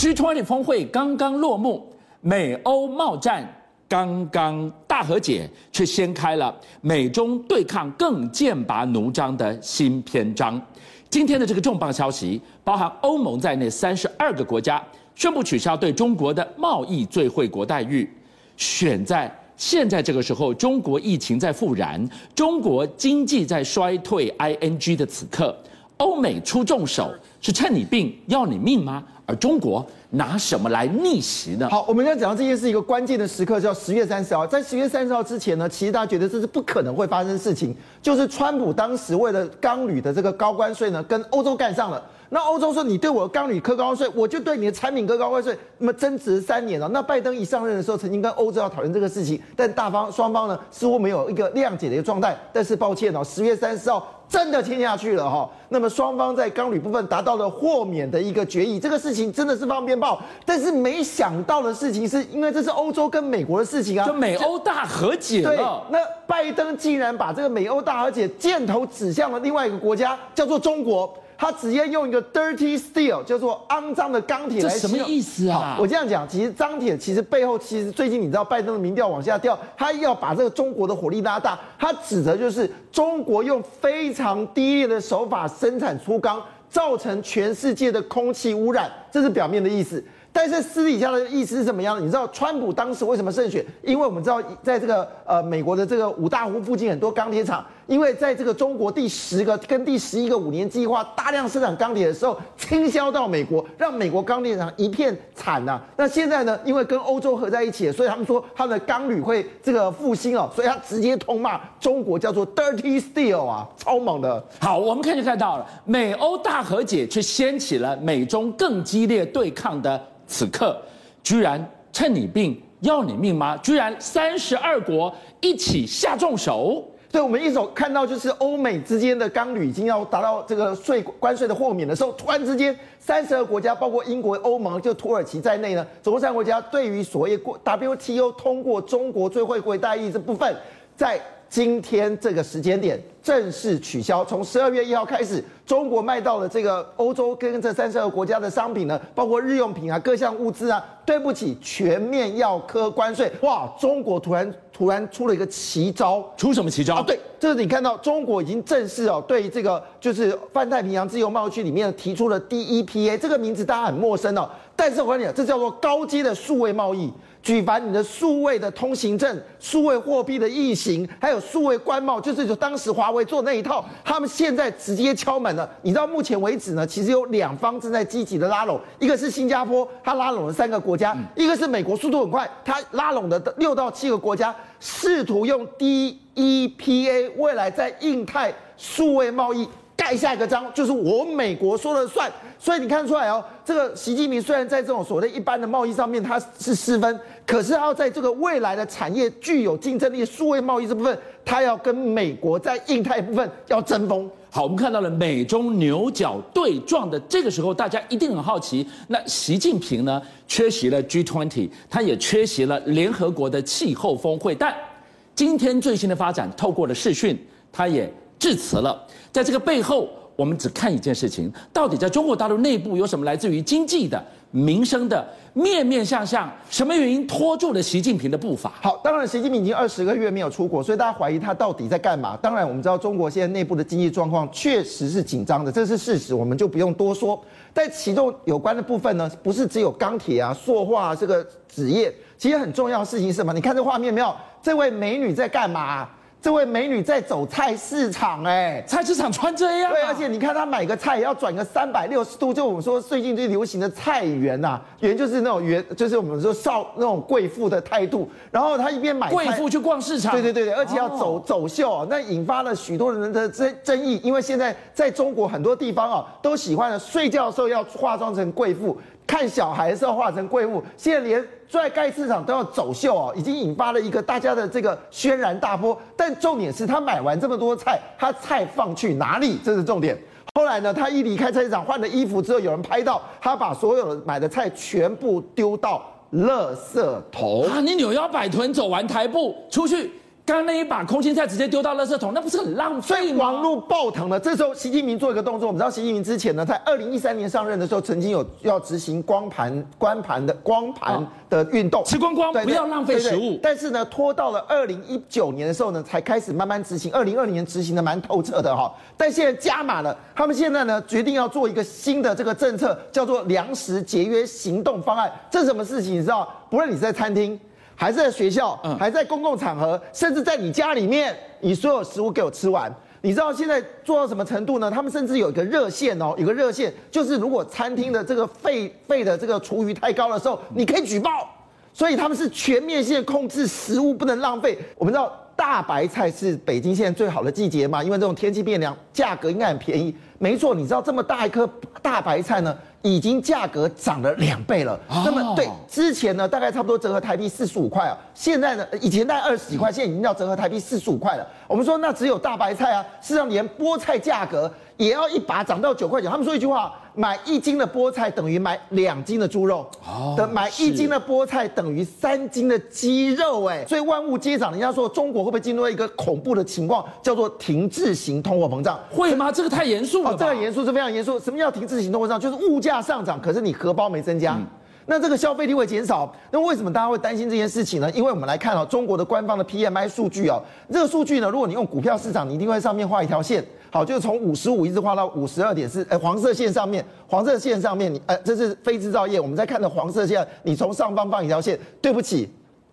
G20 峰会刚刚落幕，美欧贸战刚刚大和解，却掀开了美中对抗更剑拔弩张的新篇章。今天的这个重磅消息，包含欧盟在内三十二个国家宣布取消对中国的贸易最惠国待遇。选在现在这个时候，中国疫情在复燃，中国经济在衰退，ing 的此刻，欧美出重手，是趁你病要你命吗？而中国拿什么来逆袭呢？好，我们要讲到这件事一个关键的时刻，叫十月三十号。在十月三十号之前呢，其实大家觉得这是不可能会发生的事情，就是川普当时为了钢铝的这个高关税呢，跟欧洲干上了。那欧洲说，你对我的钢铝课高关税，我就对你的产品课高关税，那么争执三年了。那拜登一上任的时候，曾经跟欧洲要讨论这个事情，但大方双方呢似乎没有一个谅解的一个状态。但是抱歉哦，十月三十号真的签下去了哈。那么双方在钢铝部分达到了豁免的一个决议，这个事情真的是放鞭炮。但是没想到的事情是，因为这是欧洲跟美国的事情啊，就美欧大和解了。对，那拜登竟然把这个美欧大和解箭头指向了另外一个国家，叫做中国。他直接用一个 dirty steel，叫做肮脏的钢铁来形容。什么意思啊？我这样讲，其实钢铁其实背后，其实最近你知道拜登的民调往下掉，他要把这个中国的火力拉大，他指的就是中国用非常低劣的手法生产粗钢，造成全世界的空气污染，这是表面的意思。但是私底下的意思是怎么样？你知道川普当时为什么胜选？因为我们知道，在这个呃美国的这个五大湖附近很多钢铁厂，因为在这个中国第十个跟第十一个五年计划大量生产钢铁的时候倾销到美国，让美国钢铁厂一片惨呐、啊。那现在呢？因为跟欧洲合在一起，所以他们说他的钢铝会这个复兴哦，所以他直接痛骂中国叫做 dirty steel 啊，超猛的。好，我们看就看到了，美欧大和解却掀起了美中更激烈对抗的。此刻，居然趁你病要你命吗？居然三十二国一起下重手。对，我们一手看到就是欧美之间的钢铝已经要达到这个税关税的豁免的时候，突然之间三十二个国家，包括英国、欧盟，就土耳其在内呢，总共三个国家对于所谓过 WTO 通过中国最惠国待遇这部分，在今天这个时间点正式取消。从十二月一号开始。中国卖到了这个欧洲跟这三十二个国家的商品呢，包括日用品啊、各项物资啊，对不起，全面要科关税。哇，中国突然突然出了一个奇招，出什么奇招？啊，对，这是你看到中国已经正式哦，对这个就是泛太平洋自由贸易区里面提出了 DEPA 这个名字，大家很陌生哦，但是我跟你讲，这叫做高阶的数位贸易，举凡你的数位的通行证、数位货币的易行，还有数位关贸，就是就当时华为做那一套，他们现在直接敲门了。你知道目前为止呢，其实有两方正在积极的拉拢，一个是新加坡，他拉拢了三个国家；一个是美国，速度很快，他拉拢的六到七个国家，试图用 DEPA 未来在印太数位贸易盖下一个章，就是我美国说了算。所以你看出来哦，这个习近平虽然在这种所谓一般的贸易上面他是失分，可是他要在这个未来的产业具有竞争力数位贸易这部分，他要跟美国在印太部分要争锋。好，我们看到了美中牛角对撞的这个时候，大家一定很好奇。那习近平呢，缺席了 G20，他也缺席了联合国的气候峰会。但今天最新的发展，透过了视讯，他也致辞了。在这个背后，我们只看一件事情：到底在中国大陆内部有什么来自于经济的？民生的面面相向，什么原因拖住了习近平的步伐？好，当然，习近平已经二十个月没有出国，所以大家怀疑他到底在干嘛。当然，我们知道中国现在内部的经济状况确实是紧张的，这是事实，我们就不用多说。但其中有关的部分呢，不是只有钢铁啊、塑化啊这个纸业，其实很重要的事情是什么？你看这画面没有？这位美女在干嘛？这位美女在走菜市场，哎，菜市场穿这样，对，而且你看她买个菜要转个三百六十度，就我们说最近最流行的菜园呐，园就是那种园，就是我们说少那种贵妇的态度。然后她一边买贵妇去逛市场，对对对对，而且要走走秀，那引发了许多人的争争议，因为现在在中国很多地方啊，都喜欢睡觉的时候要化妆成贵妇。看小孩的时候化成贵妇，现在连在盖市场都要走秀哦，已经引发了一个大家的这个轩然大波。但重点是他买完这么多菜，他菜放去哪里？这是重点。后来呢，他一离开菜市场换了衣服之后，有人拍到他把所有的买的菜全部丢到垃圾桶啊！你扭腰摆臀走完台步出去。刚刚那一把空心菜直接丢到垃圾桶，那不是很浪费吗？网络爆腾了。这时候习近平做一个动作，我们知道习近平之前呢，在二零一三年上任的时候，曾经有要执行光盘、光盘的光盘的运动，吃光光，不要浪费食物。但是呢，拖到了二零一九年的时候呢，才开始慢慢执行。二零二零年执行的蛮透彻的哈，但现在加码了。他们现在呢，决定要做一个新的这个政策，叫做粮食节约行动方案。这是什么事情？你知道？不论你是在餐厅。还是在学校，还在公共场合，甚至在你家里面，你所有食物给我吃完。你知道现在做到什么程度呢？他们甚至有一个热线哦，有个热线，就是如果餐厅的这个废废的这个厨余太高的时候，你可以举报。所以他们是全面性控制食物不能浪费。我们知道大白菜是北京现在最好的季节嘛，因为这种天气变凉，价格应该很便宜。没错，你知道这么大一颗大白菜呢？已经价格涨了两倍了。那么对之前呢，大概差不多折合台币四十五块啊。现在呢，以前大概二十几块，现在已经要折合台币四十五块了。我们说那只有大白菜啊，事实上连菠菜价格也要一把涨到九块钱。他们说一句话。买一斤的菠菜等于买两斤的猪肉，的买一斤的菠菜等于三斤的鸡肉，哎，所以万物皆涨。人家说中国会不会进入一个恐怖的情况，叫做停滞型通货膨胀？会吗？这个太严肃了。哦，这个严肃是非常严肃。什么叫停滞型通货膨胀？就是物价上涨，可是你荷包没增加，嗯、那这个消费力会减少。那为什么大家会担心这件事情呢？因为我们来看哦，中国的官方的 PMI 数据哦，这个数据呢，如果你用股票市场，你一定会在上面画一条线。好，就是从五十五一直画到五十二点四，呃，黄色线上面，黄色线上面，你，呃，这是非制造业。我们在看的黄色线，你从上方放一条线。对不起，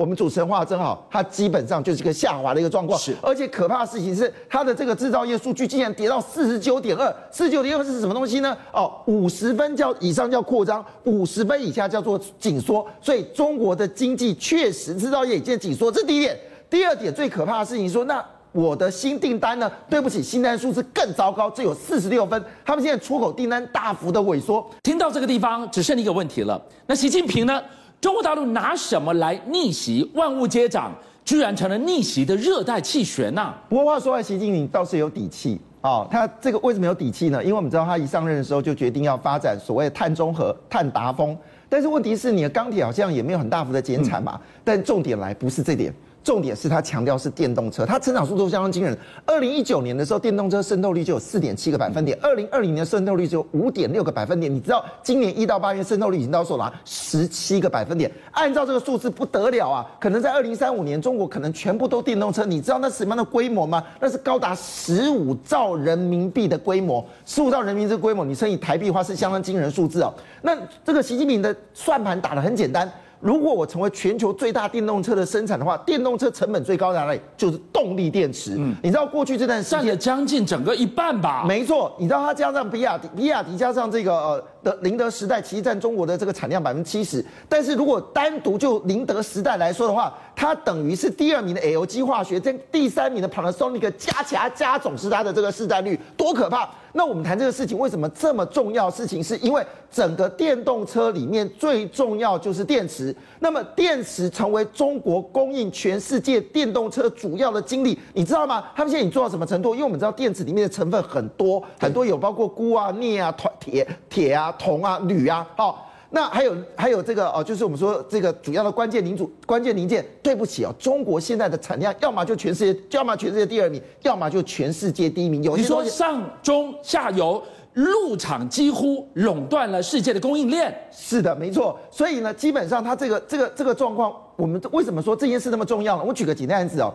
我们主持人画的真好，它基本上就是一个下滑的一个状况。是，而且可怕的事情是，它的这个制造业数据竟然跌到四十九点二，四十九点二是什么东西呢？哦，五十分叫以上叫扩张，五十分以下叫做紧缩。所以中国的经济确实制造业已经紧缩，这是第一点。第二点最可怕的事情说那。我的新订单呢？对不起，新单数字更糟糕，只有四十六分。他们现在出口订单大幅的萎缩。听到这个地方，只剩一个问题了。那习近平呢？中国大陆拿什么来逆袭？万物皆涨，居然成了逆袭的热带气旋呐！不过话说回来，习近平倒是有底气啊。他这个为什么有底气呢？因为我们知道他一上任的时候就决定要发展所谓碳中和、碳达峰。但是问题是，你的钢铁好像也没有很大幅的减产嘛。嗯、但重点来不是这点。重点是它强调是电动车，它成长速度相当惊人。二零一九年的时候，电动车渗透率就有四点七个百分点；二零二零年渗透率只有五点六个百分点。你知道今年一到八月渗透率已经到手了？十七个百分点。按照这个数字不得了啊！可能在二零三五年，中国可能全部都电动车。你知道那什么样的规模吗？那是高达十五兆人民币的规模。十五兆人民币这个规模，你乘以台币的话是相当惊人数字哦。那这个习近平的算盘打得很简单。如果我成为全球最大电动车的生产的话，电动车成本最高在哪里？就是动力电池。嗯，你知道过去这段时间占了将近整个一半吧？没错，你知道它加上比亚迪，比亚迪加上这个呃的宁德时代，其实占中国的这个产量百分之七十。但是如果单独就宁德时代来说的话，它等于是第二名的 LG 化学，跟第三名的 Panasonic 加起来加总是它的这个市占率，多可怕！那我们谈这个事情为什么这么重要？事情是因为整个电动车里面最重要就是电池。那么电池成为中国供应全世界电动车主要的精力，你知道吗？他们现在已经做到什么程度？因为我们知道电池里面的成分很多，很多有包括钴啊、镍啊、铁、铁啊、铜啊、铝啊，好。那还有还有这个哦，就是我们说这个主要的关键零组关键零件。对不起哦，中国现在的产量要么就全世界，要么全世界第二名，要么就全世界第一名。有你说上中下游陆厂几乎垄断了世界的供应链。是的，没错。所以呢，基本上它这个这个这个状况，我们为什么说这件事那么重要呢？我举个简单例子哦，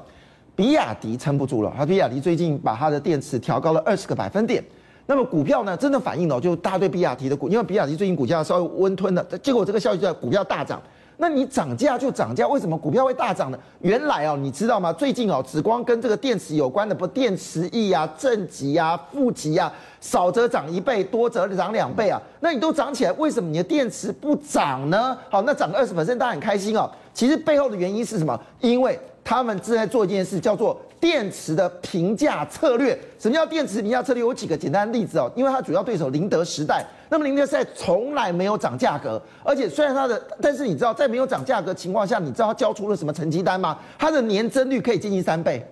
比亚迪撑不住了，它比亚迪最近把它的电池调高了二十个百分点。那么股票呢，真的反映了就大家对比亚迪的股，因为比亚迪最近股价稍微温吞了，结果这个消息就在股票大涨。那你涨价就涨价，为什么股票会大涨呢？原来哦，你知道吗？最近哦，只光跟这个电池有关的，不电池液啊、正极啊、负极啊，少则涨一倍，多则涨两倍啊。那你都涨起来，为什么你的电池不涨呢？好，那涨个二十%，大家很开心哦。其实背后的原因是什么？因为他们正在做一件事，叫做电池的平价策略。什么叫电池平价策略？有几个简单的例子哦。因为它主要对手宁德时代，那么宁德时代从来没有涨价格，而且虽然它的，但是你知道在没有涨价格情况下，你知道它交出了什么成绩单吗？它的年增率可以接近三倍，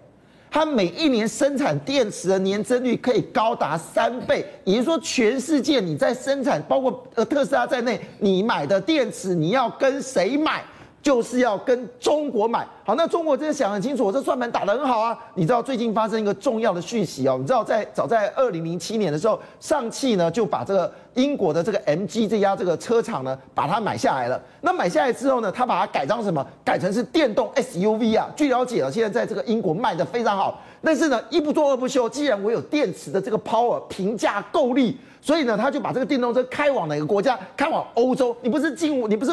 它每一年生产电池的年增率可以高达三倍，也就是说，全世界你在生产，包括呃特斯拉在内，你买的电池你要跟谁买？就是要跟中国买。好，那中国真的想很清楚，我这算盘打得很好啊。你知道最近发生一个重要的讯息哦，你知道在早在二零零七年的时候，上汽呢就把这个英国的这个 MG 这家这个车厂呢把它买下来了。那买下来之后呢，他把它改装什么？改成是电动 SUV 啊。据了解啊，现在在这个英国卖得非常好。但是呢，一不做二不休，既然我有电池的这个 power，平价够力，所以呢，他就把这个电动车开往哪个国家？开往欧洲。你不是进，你不是。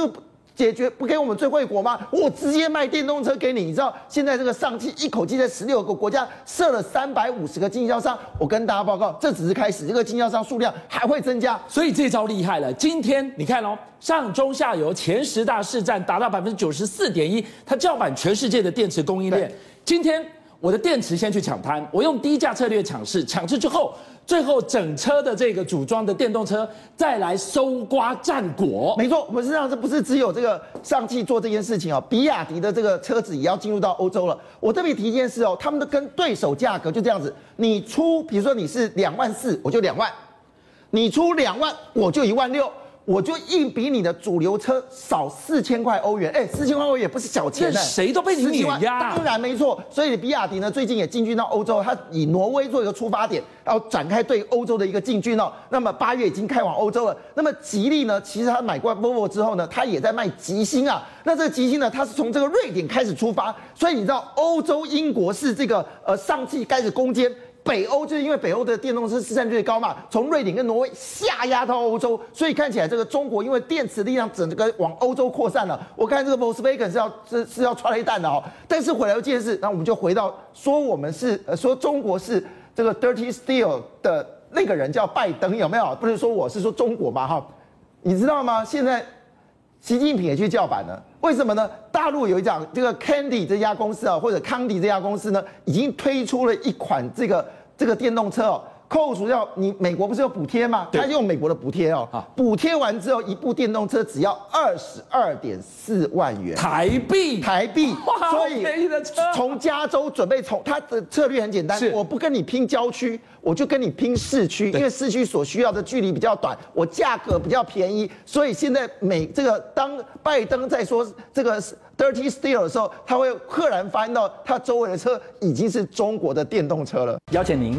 解决不给我们最惠国吗？我直接卖电动车给你。你知道现在这个上汽一口气在十六个国家设了三百五十个经销商。我跟大家报告，这只是开始，这个经销商数量还会增加。所以这招厉害了。今天你看哦，上中下游前十大市占达到百分之九十四点一，它叫板全世界的电池供应链。今天我的电池先去抢滩，我用低价策略抢市，抢市之后。最后，整车的这个组装的电动车再来搜刮战果。没错，我们实上这不是只有这个上汽做这件事情哦，比亚迪的这个车子也要进入到欧洲了。我特别提一件事哦，他们的跟对手价格就这样子，你出，比如说你是两万四，我就两万；你出两万，我就一万六。我就硬比你的主流车少四千块欧元，哎，四千块欧元也不是小钱呢，谁都被你碾压。当然没错，所以比亚迪呢最近也进军到欧洲，它以挪威做一个出发点，然后展开对欧洲的一个进军哦。那么八月已经开往欧洲了。那么吉利呢，其实它买过 Volvo 之后呢，它也在卖极星啊。那这个极星呢，它是从这个瑞典开始出发，所以你知道欧洲英国是这个呃上汽开始攻坚。北欧就是因为北欧的电动车市占率高嘛，从瑞典跟挪威下压到欧洲，所以看起来这个中国因为电池力量整个往欧洲扩散了。我看这个 Volkswagen 是要是是要踹雷弹的哦。但是回来一件事，那我们就回到说我们是呃说中国是这个 Dirty Steel 的那个人叫拜登有没有？不是说我是说中国嘛哈？你知道吗？现在习近平也去叫板了，为什么呢？大陆有一家这个 Candy 这家公司啊，或者康迪这家公司呢，已经推出了一款这个。这个电动车哦，扣除掉你美国不是有补贴吗？他用美国的补贴哦，补贴完之后，一部电动车只要二十二点四万元台币，台币。哇，所以从加州准备从他的策略很简单，我不跟你拼郊区，我就跟你拼市区，因为市区所需要的距离比较短，我价格比较便宜。所以现在美这个当拜登在说这个。Dirty Steel 的时候，他会赫然发现到他周围的车已经是中国的电动车了。邀请您